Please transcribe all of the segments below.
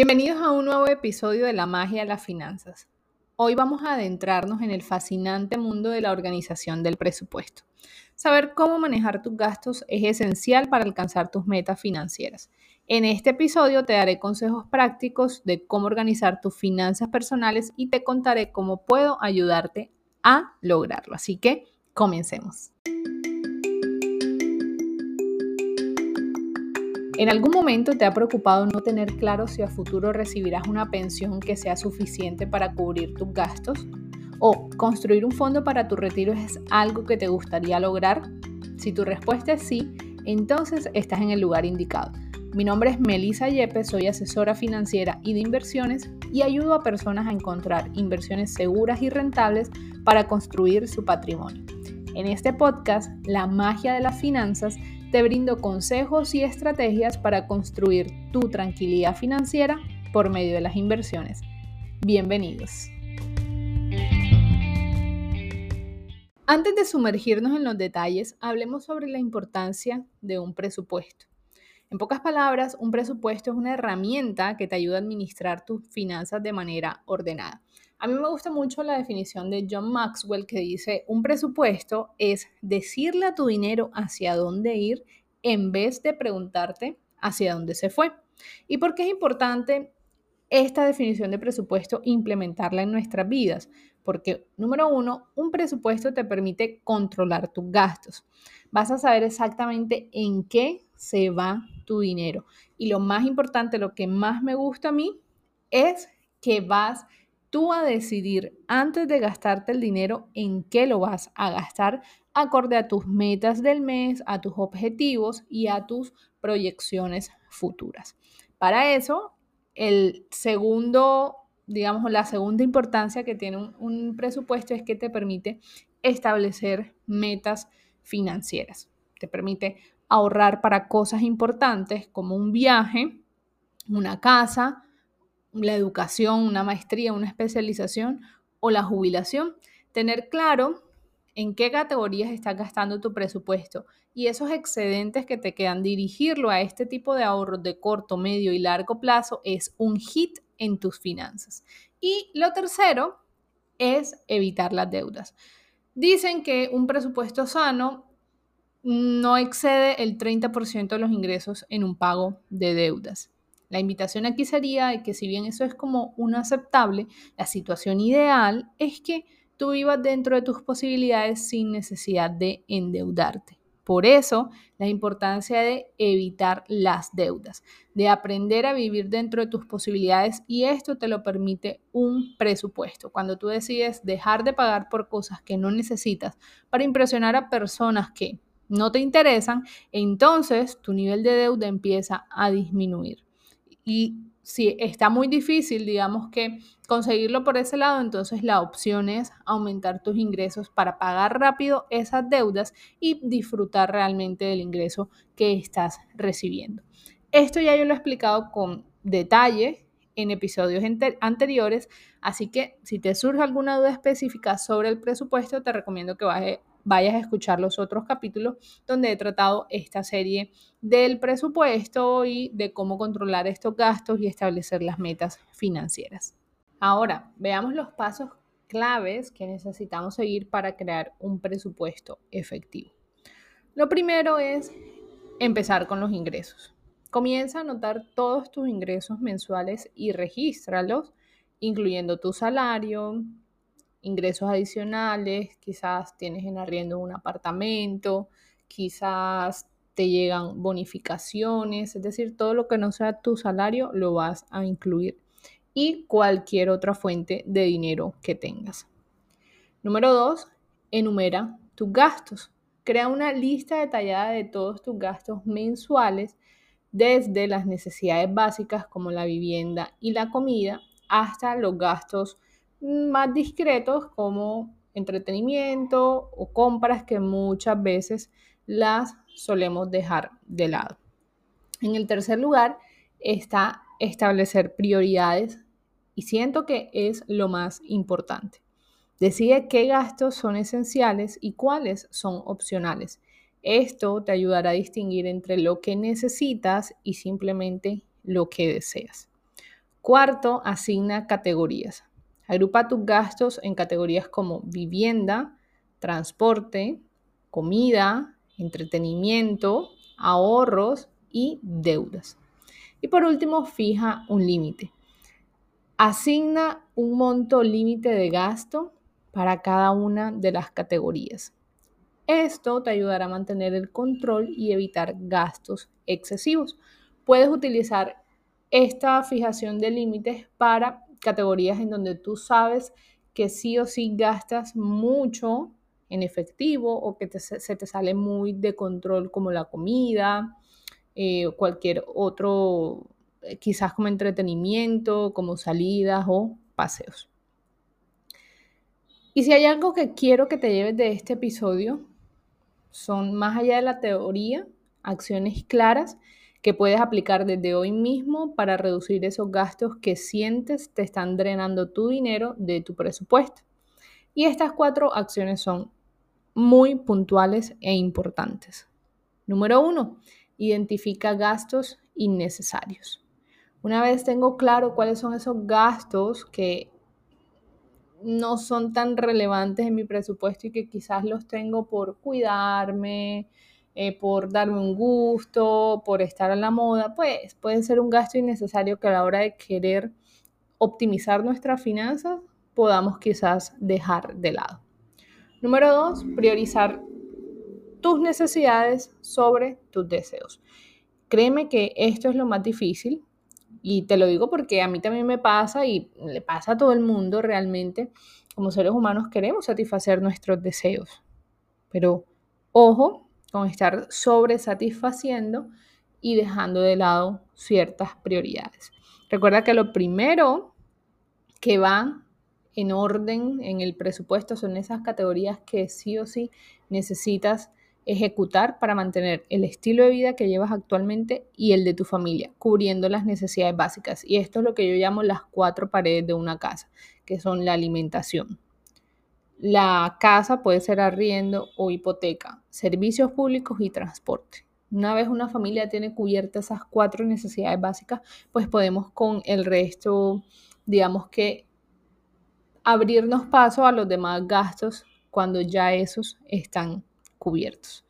Bienvenidos a un nuevo episodio de La magia de las finanzas. Hoy vamos a adentrarnos en el fascinante mundo de la organización del presupuesto. Saber cómo manejar tus gastos es esencial para alcanzar tus metas financieras. En este episodio te daré consejos prácticos de cómo organizar tus finanzas personales y te contaré cómo puedo ayudarte a lograrlo. Así que comencemos. ¿En algún momento te ha preocupado no tener claro si a futuro recibirás una pensión que sea suficiente para cubrir tus gastos? ¿O construir un fondo para tu retiro es algo que te gustaría lograr? Si tu respuesta es sí, entonces estás en el lugar indicado. Mi nombre es Melissa Yepes, soy asesora financiera y de inversiones y ayudo a personas a encontrar inversiones seguras y rentables para construir su patrimonio. En este podcast, La magia de las finanzas, te brindo consejos y estrategias para construir tu tranquilidad financiera por medio de las inversiones. Bienvenidos. Antes de sumergirnos en los detalles, hablemos sobre la importancia de un presupuesto. En pocas palabras, un presupuesto es una herramienta que te ayuda a administrar tus finanzas de manera ordenada. A mí me gusta mucho la definición de John Maxwell que dice, un presupuesto es decirle a tu dinero hacia dónde ir en vez de preguntarte hacia dónde se fue. ¿Y por qué es importante esta definición de presupuesto implementarla en nuestras vidas? Porque, número uno, un presupuesto te permite controlar tus gastos. Vas a saber exactamente en qué se va tu dinero. Y lo más importante, lo que más me gusta a mí, es que vas tú a decidir antes de gastarte el dinero en qué lo vas a gastar acorde a tus metas del mes, a tus objetivos y a tus proyecciones futuras. Para eso, el segundo, digamos, la segunda importancia que tiene un, un presupuesto es que te permite establecer metas financieras. Te permite ahorrar para cosas importantes como un viaje, una casa, la educación, una maestría, una especialización o la jubilación. Tener claro en qué categorías estás gastando tu presupuesto y esos excedentes que te quedan, dirigirlo a este tipo de ahorros de corto, medio y largo plazo es un hit en tus finanzas. Y lo tercero es evitar las deudas. Dicen que un presupuesto sano no excede el 30% de los ingresos en un pago de deudas. La invitación aquí sería que si bien eso es como un aceptable, la situación ideal es que tú vivas dentro de tus posibilidades sin necesidad de endeudarte. Por eso, la importancia de evitar las deudas, de aprender a vivir dentro de tus posibilidades y esto te lo permite un presupuesto. Cuando tú decides dejar de pagar por cosas que no necesitas para impresionar a personas que no te interesan, entonces tu nivel de deuda empieza a disminuir. Y si está muy difícil, digamos que conseguirlo por ese lado, entonces la opción es aumentar tus ingresos para pagar rápido esas deudas y disfrutar realmente del ingreso que estás recibiendo. Esto ya yo lo he explicado con detalle en episodios anteriores, así que si te surge alguna duda específica sobre el presupuesto, te recomiendo que vayas a escuchar los otros capítulos donde he tratado esta serie del presupuesto y de cómo controlar estos gastos y establecer las metas financieras. Ahora, veamos los pasos claves que necesitamos seguir para crear un presupuesto efectivo. Lo primero es empezar con los ingresos. Comienza a anotar todos tus ingresos mensuales y regístralos, incluyendo tu salario, ingresos adicionales, quizás tienes en arriendo un apartamento, quizás te llegan bonificaciones, es decir, todo lo que no sea tu salario lo vas a incluir y cualquier otra fuente de dinero que tengas. Número dos, enumera tus gastos. Crea una lista detallada de todos tus gastos mensuales, desde las necesidades básicas como la vivienda y la comida hasta los gastos más discretos como entretenimiento o compras que muchas veces las solemos dejar de lado. En el tercer lugar está establecer prioridades y siento que es lo más importante. Decide qué gastos son esenciales y cuáles son opcionales. Esto te ayudará a distinguir entre lo que necesitas y simplemente lo que deseas. Cuarto, asigna categorías. Agrupa tus gastos en categorías como vivienda, transporte, comida, entretenimiento, ahorros y deudas. Y por último, fija un límite. Asigna un monto límite de gasto para cada una de las categorías. Esto te ayudará a mantener el control y evitar gastos excesivos. Puedes utilizar esta fijación de límites para categorías en donde tú sabes que sí o sí gastas mucho en efectivo o que se te sale muy de control como la comida, eh, cualquier otro, eh, quizás como entretenimiento, como salidas o paseos. Y si hay algo que quiero que te lleves de este episodio, son más allá de la teoría, acciones claras que puedes aplicar desde hoy mismo para reducir esos gastos que sientes te están drenando tu dinero de tu presupuesto. Y estas cuatro acciones son muy puntuales e importantes. Número uno, identifica gastos innecesarios. Una vez tengo claro cuáles son esos gastos que no son tan relevantes en mi presupuesto y que quizás los tengo por cuidarme, eh, por darme un gusto, por estar a la moda, pues puede ser un gasto innecesario que a la hora de querer optimizar nuestras finanzas podamos quizás dejar de lado. Número dos, priorizar tus necesidades sobre tus deseos. Créeme que esto es lo más difícil y te lo digo porque a mí también me pasa y le pasa a todo el mundo realmente. Como seres humanos queremos satisfacer nuestros deseos, pero ojo con estar sobresatisfaciendo y dejando de lado ciertas prioridades. Recuerda que lo primero que va en orden en el presupuesto son esas categorías que sí o sí necesitas ejecutar para mantener el estilo de vida que llevas actualmente y el de tu familia, cubriendo las necesidades básicas. Y esto es lo que yo llamo las cuatro paredes de una casa, que son la alimentación. La casa puede ser arriendo o hipoteca, servicios públicos y transporte. Una vez una familia tiene cubiertas esas cuatro necesidades básicas, pues podemos con el resto, digamos que, abrirnos paso a los demás gastos cuando ya esos están cubiertos.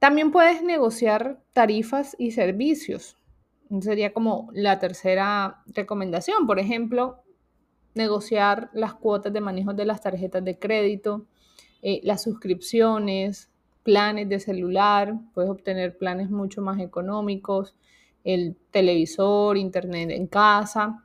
También puedes negociar tarifas y servicios. Sería como la tercera recomendación. Por ejemplo, negociar las cuotas de manejo de las tarjetas de crédito, eh, las suscripciones, planes de celular. Puedes obtener planes mucho más económicos, el televisor, internet en casa.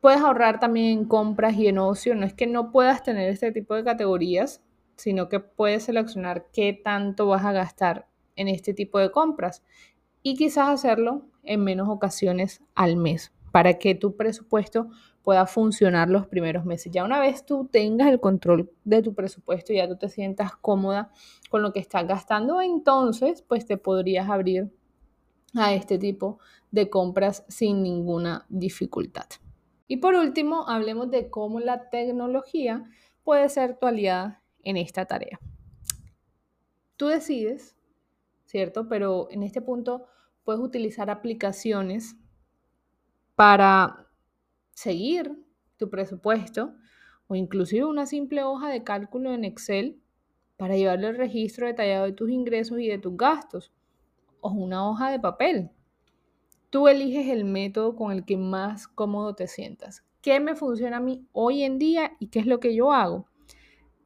Puedes ahorrar también en compras y en ocio. No es que no puedas tener este tipo de categorías, sino que puedes seleccionar qué tanto vas a gastar en este tipo de compras y quizás hacerlo en menos ocasiones al mes para que tu presupuesto pueda funcionar los primeros meses. Ya una vez tú tengas el control de tu presupuesto y ya tú te sientas cómoda con lo que estás gastando, entonces pues te podrías abrir a este tipo de compras sin ninguna dificultad. Y por último, hablemos de cómo la tecnología puede ser tu aliada en esta tarea. Tú decides, ¿cierto? Pero en este punto puedes utilizar aplicaciones para seguir tu presupuesto o inclusive una simple hoja de cálculo en Excel para llevarle el registro detallado de tus ingresos y de tus gastos o una hoja de papel. Tú eliges el método con el que más cómodo te sientas. ¿Qué me funciona a mí hoy en día y qué es lo que yo hago?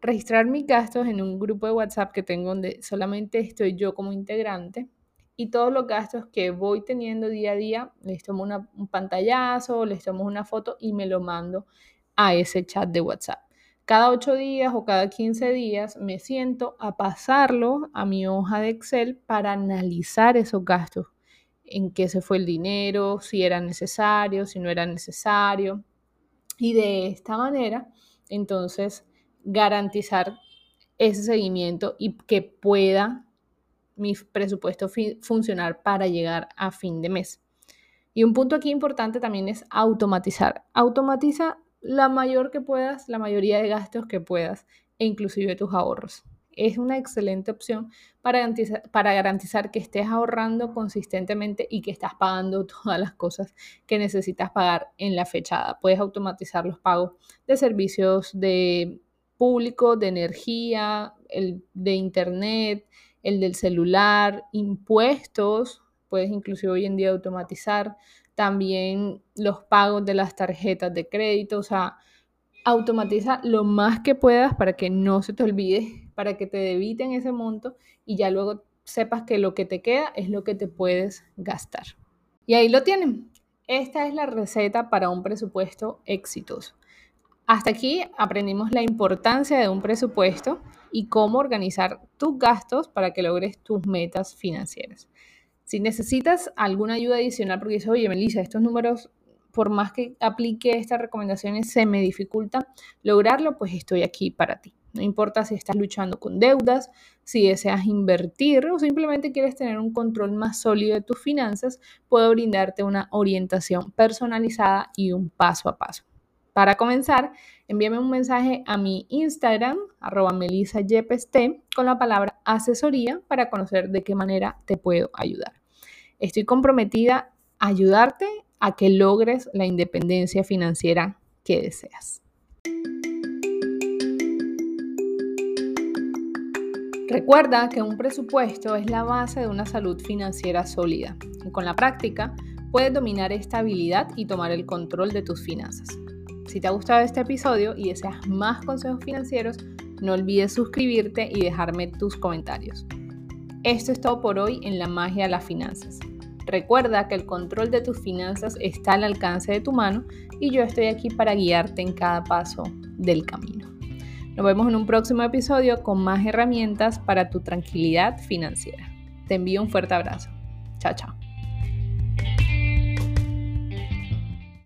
registrar mis gastos en un grupo de WhatsApp que tengo donde solamente estoy yo como integrante y todos los gastos que voy teniendo día a día, les tomo un pantallazo, les tomo una foto y me lo mando a ese chat de WhatsApp. Cada ocho días o cada 15 días me siento a pasarlo a mi hoja de Excel para analizar esos gastos, en qué se fue el dinero, si era necesario, si no era necesario. Y de esta manera, entonces, garantizar ese seguimiento y que pueda mi presupuesto funcionar para llegar a fin de mes. Y un punto aquí importante también es automatizar. Automatiza la mayor que puedas, la mayoría de gastos que puedas e inclusive tus ahorros. es una excelente opción para garantizar, para garantizar que estés ahorrando consistentemente y que estás pagando todas las cosas que necesitas pagar en la fechada. Puedes automatizar los pagos de servicios de público, de energía, el de internet, el del celular, impuestos, puedes inclusive hoy en día automatizar también los pagos de las tarjetas de crédito, o sea, automatiza lo más que puedas para que no se te olvide, para que te debiten ese monto y ya luego sepas que lo que te queda es lo que te puedes gastar. Y ahí lo tienen. Esta es la receta para un presupuesto exitoso. Hasta aquí aprendimos la importancia de un presupuesto y cómo organizar tus gastos para que logres tus metas financieras. Si necesitas alguna ayuda adicional porque dices, oye, Melissa, estos números por más que aplique estas recomendaciones, se me dificulta lograrlo, pues estoy aquí para ti. No importa si estás luchando con deudas, si deseas invertir o simplemente quieres tener un control más sólido de tus finanzas, puedo brindarte una orientación personalizada y un paso a paso. Para comenzar, envíame un mensaje a mi Instagram, arroba con la palabra asesoría para conocer de qué manera te puedo ayudar. Estoy comprometida a ayudarte a que logres la independencia financiera que deseas. Recuerda que un presupuesto es la base de una salud financiera sólida y con la práctica puedes dominar esta habilidad y tomar el control de tus finanzas. Si te ha gustado este episodio y deseas más consejos financieros, no olvides suscribirte y dejarme tus comentarios. Esto es todo por hoy en la magia de las finanzas. Recuerda que el control de tus finanzas está al alcance de tu mano y yo estoy aquí para guiarte en cada paso del camino. Nos vemos en un próximo episodio con más herramientas para tu tranquilidad financiera. Te envío un fuerte abrazo. Chao, chao.